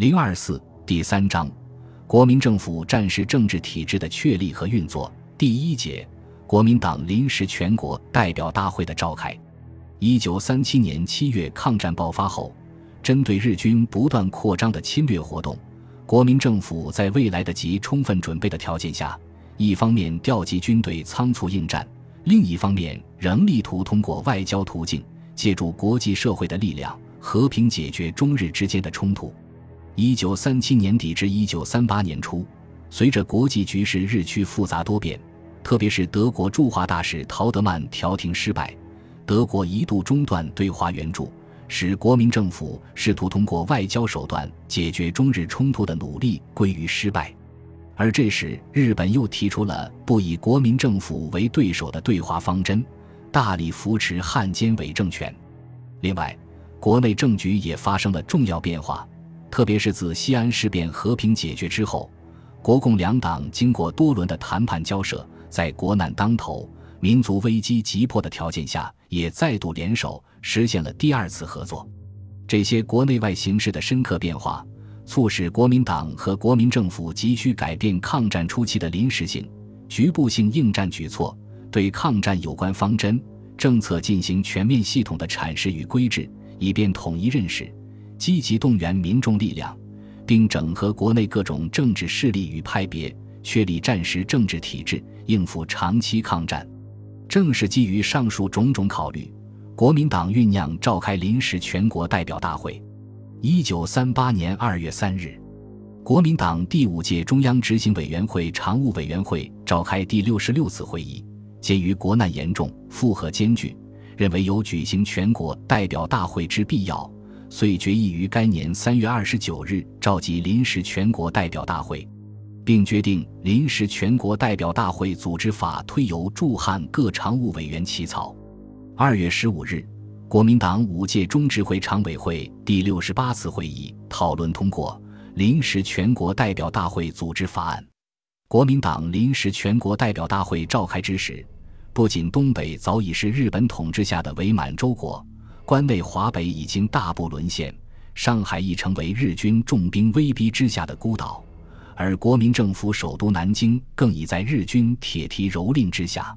零二四第三章，国民政府战时政治体制的确立和运作。第一节，国民党临时全国代表大会的召开。一九三七年七月，抗战爆发后，针对日军不断扩张的侵略活动，国民政府在未来得及充分准备的条件下，一方面调集军队仓促应战，另一方面仍力图通过外交途径，借助国际社会的力量，和平解决中日之间的冲突。一九三七年底至一九三八年初，随着国际局势日趋复杂多变，特别是德国驻华大使陶德曼调停失败，德国一度中断对华援助，使国民政府试图通过外交手段解决中日冲突的努力归于失败。而这时，日本又提出了不以国民政府为对手的对华方针，大力扶持汉奸伪政权。另外，国内政局也发生了重要变化。特别是自西安事变和平解决之后，国共两党经过多轮的谈判交涉，在国难当头、民族危机急迫的条件下，也再度联手实现了第二次合作。这些国内外形势的深刻变化，促使国民党和国民政府急需改变抗战初期的临时性、局部性应战举措，对抗战有关方针政策进行全面系统的阐释与规制，以便统一认识。积极动员民众力量，并整合国内各种政治势力与派别，确立战时政治体制，应付长期抗战。正是基于上述种种考虑，国民党酝酿召开临时全国代表大会。一九三八年二月三日，国民党第五届中央执行委员会常务委员会召开第六十六次会议，鉴于国难严重、负荷艰巨，认为有举行全国代表大会之必要。遂决议于该年三月二十九日召集临时全国代表大会，并决定临时全国代表大会组织法推由驻汉各常务委员起草。二月十五日，国民党五届中执会常委会第六十八次会议讨论通过临时全国代表大会组织法案。国民党临时全国代表大会召开之时，不仅东北早已是日本统治下的伪满洲国。关内华北已经大部沦陷，上海已成为日军重兵威逼之下的孤岛，而国民政府首都南京更已在日军铁蹄蹂躏之下，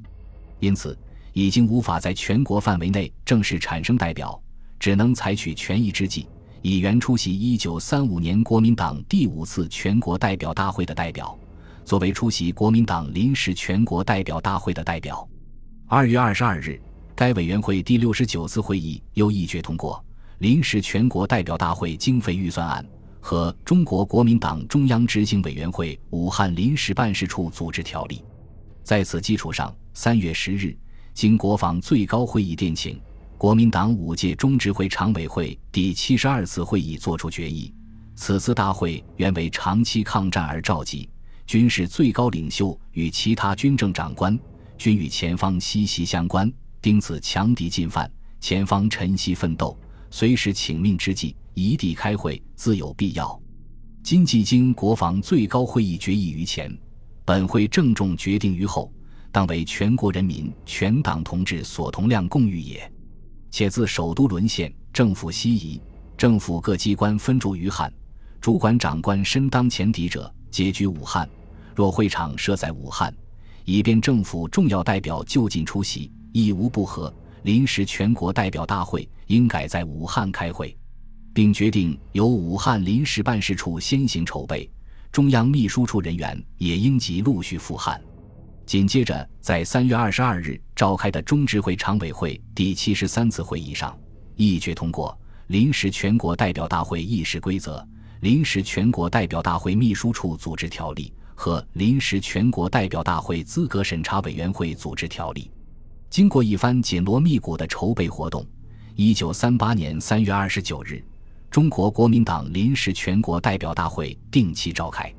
因此已经无法在全国范围内正式产生代表，只能采取权宜之计，以原出席一九三五年国民党第五次全国代表大会的代表，作为出席国民党临时全国代表大会的代表。二月二十二日。该委员会第六十九次会议又议决通过临时全国代表大会经费预算案和中国国民党中央执行委员会武汉临时办事处组织条例。在此基础上，三月十日，经国防最高会议电请，国民党五届中执会常委会第七十二次会议作出决议：此次大会原为长期抗战而召集，军事最高领袖与其他军政长官均与前方息息相关。丁此强敌进犯，前方晨曦奋斗，随时请命之际，一地开会自有必要。今既经国防最高会议决议于前，本会郑重决定于后，当为全国人民、全党同志所同谅共御也。且自首都沦陷，政府西移，政府各机关分驻于汉，主管长官身当前敌者，皆居武汉。若会场设在武汉，以便政府重要代表就近出席。亦无不合，临时全国代表大会应改在武汉开会，并决定由武汉临时办事处先行筹备，中央秘书处人员也应即陆续赴汉。紧接着，在三月二十二日召开的中执会常委会第七十三次会议上，议决通过临时全国代表大会议事规则、临时全国代表大会秘书处组织条例和临时全国代表大会资格审查委员会组织条例。经过一番紧锣密鼓的筹备活动，一九三八年三月二十九日，中国国民党临时全国代表大会定期召开。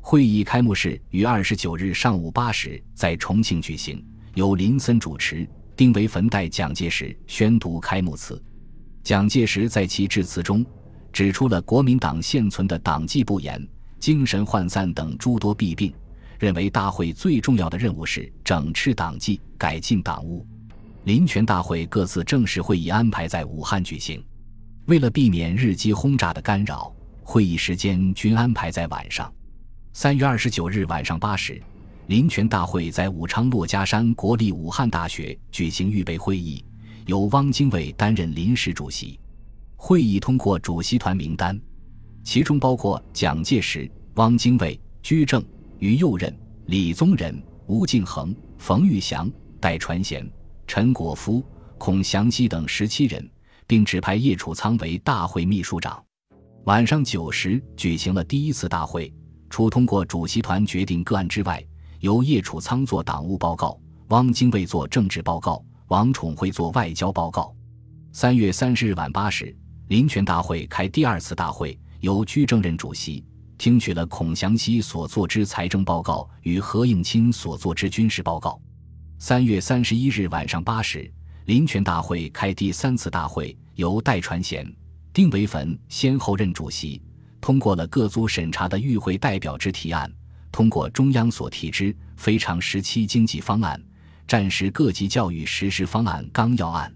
会议开幕式于二十九日上午八时在重庆举行，由林森主持，丁惟汾代蒋介石宣读开幕词。蒋介石在其致辞中指出了国民党现存的党纪不严、精神涣散等诸多弊病。认为大会最重要的任务是整治党纪、改进党务。临权大会各自正式会议安排在武汉举行。为了避免日机轰炸的干扰，会议时间均安排在晚上。三月二十九日晚上八时，临权大会在武昌珞珈山国立武汉大学举行预备会议，由汪精卫担任临时主席。会议通过主席团名单，其中包括蒋介石、汪精卫、居正、于右任、李宗仁、吴敬恒、冯玉祥、戴传贤、陈果夫、孔祥熙等十七人，并指派叶楚仓为大会秘书长。晚上九时举行了第一次大会，除通过主席团决定个案之外，由叶楚仓做党务报告，汪精卫做政治报告，王宠惠做外交报告。三月三十日晚八时。临权大会开第二次大会，由居正任主席，听取了孔祥熙所作之财政报告与何应钦所作之军事报告。三月三十一日晚上八时，临权大会开第三次大会，由戴传贤、丁惟汾先后任主席，通过了各组审查的与会代表之提案，通过中央所提之非常时期经济方案、战时各级教育实施方案纲要案。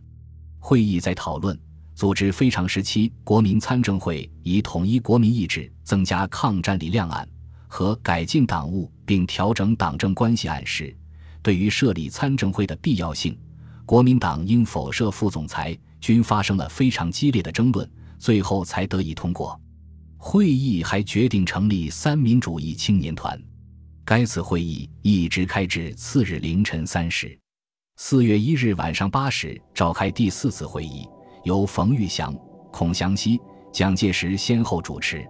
会议在讨论。组织非常时期国民参政会，以统一国民意志、增加抗战力量案和改进党务并调整党政关系案时，对于设立参政会的必要性、国民党应否设副总裁，均发生了非常激烈的争论，最后才得以通过。会议还决定成立三民主义青年团。该次会议一直开至次日凌晨三时。四月一日晚上八时召开第四次会议。由冯玉祥、孔祥熙、蒋介石先后主持，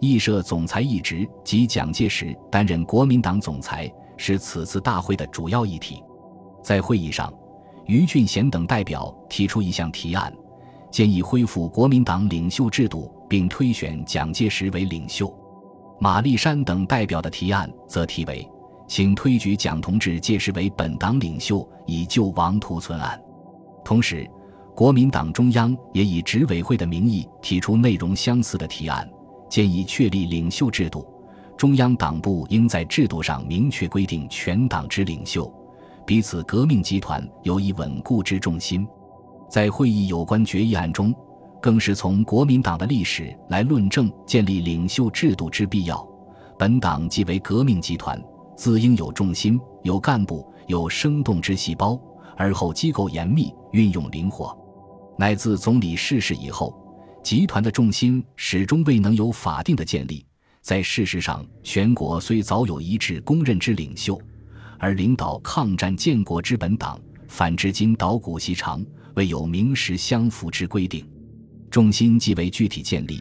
议设总裁一职及蒋介石担任国民党总裁是此次大会的主要议题。在会议上，于俊贤等代表提出一项提案，建议恢复国民党领袖制度，并推选蒋介石为领袖。马立山等代表的提案则题为“请推举蒋同志届时为本党领袖，以救亡图存案”。同时，国民党中央也以执委会的名义提出内容相似的提案，建议确立领袖制度。中央党部应在制度上明确规定全党之领袖，彼此革命集团有以稳固之重心。在会议有关决议案中，更是从国民党的历史来论证建立领袖制度之必要。本党即为革命集团，自应有重心、有干部、有生动之细胞，而后机构严密，运用灵活。乃自总理逝世以后，集团的重心始终未能有法定的建立。在事实上，全国虽早有一致公认之领袖，而领导抗战建国之本党，反至今捣鼓细长，未有名实相符之规定。重心既未具体建立，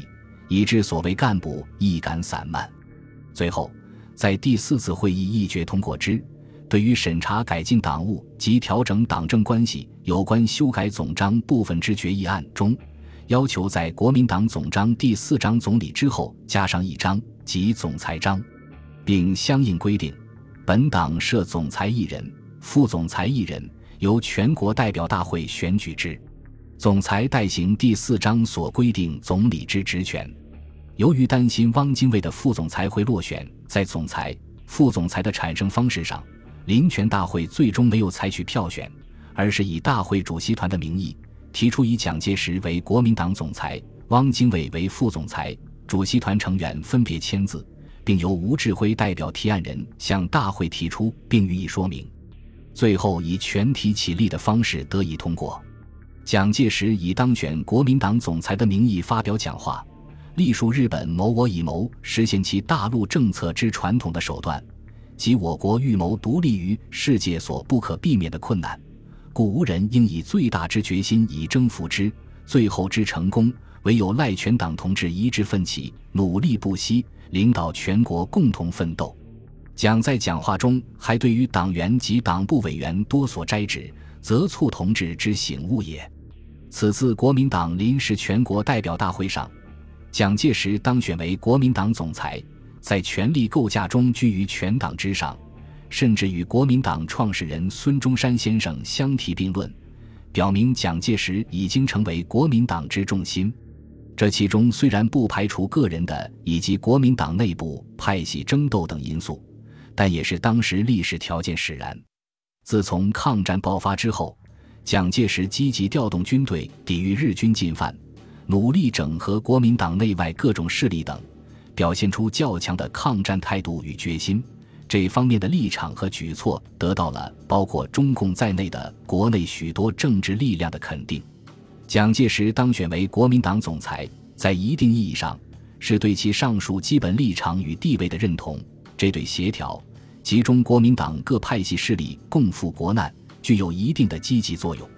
以致所谓干部一感散漫。最后，在第四次会议议决通过之。对于审查改进党务及调整党政关系有关修改总章部分之决议案中，要求在国民党总章第四章总理之后加上一章，即总裁章，并相应规定，本党设总裁一人，副总裁一人，由全国代表大会选举之。总裁代行第四章所规定总理之职权。由于担心汪精卫的副总裁会落选，在总裁、副总裁的产生方式上。临权大会最终没有采取票选，而是以大会主席团的名义提出以蒋介石为国民党总裁，汪精卫为副总裁。主席团成员分别签字，并由吴志辉代表提案人向大会提出并予以说明。最后以全体起立的方式得以通过。蒋介石以当选国民党总裁的名义发表讲话，历述日本谋我以谋实现其大陆政策之传统的手段。即我国预谋独立于世界所不可避免的困难，故无人应以最大之决心以征服之。最后之成功，唯有赖全党同志一致奋起，努力不息，领导全国共同奋斗。蒋在讲话中还对于党员及党部委员多所摘指，则促同志之醒悟也。此次国民党临时全国代表大会上，蒋介石当选为国民党总裁。在权力构架中居于全党之上，甚至与国民党创始人孙中山先生相提并论，表明蒋介石已经成为国民党之重心。这其中虽然不排除个人的以及国民党内部派系争斗等因素，但也是当时历史条件使然。自从抗战爆发之后，蒋介石积极调动军队抵御日军进犯，努力整合国民党内外各种势力等，表现出较强的抗战态度与决心。这方面的立场和举措得到了包括中共在内的国内许多政治力量的肯定。蒋介石当选为国民党总裁，在一定意义上是对其上述基本立场与地位的认同。这对协调、集中国民党各派系势力共赴国难，具有一定的积极作用。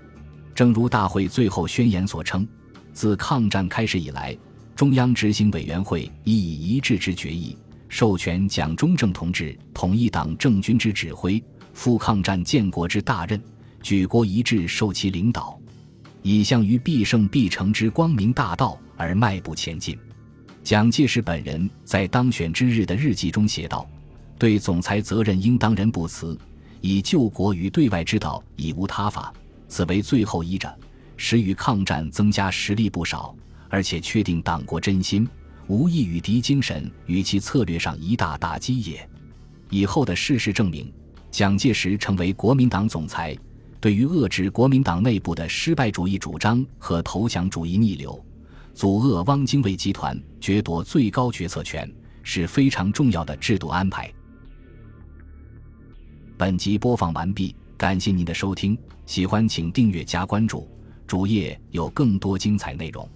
正如大会最后宣言所称。自抗战开始以来，中央执行委员会已以一致之决议，授权蒋中正同志统一党政军之指挥，负抗战建国之大任，举国一致受其领导，以向于必胜必成之光明大道而迈步前进。蒋介石本人在当选之日的日记中写道：“对总裁责任应当仁不辞，以救国于对外之道已无他法，此为最后依着。”使与抗战增加实力不少，而且确定党国真心，无异于敌精神与其策略上一大打击也。以后的事实证明，蒋介石成为国民党总裁，对于遏制国民党内部的失败主义主张和投降主义逆流，阻遏汪精卫集团掠夺最高决策权，是非常重要的制度安排。本集播放完毕，感谢您的收听，喜欢请订阅加关注。主页有更多精彩内容。